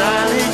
silent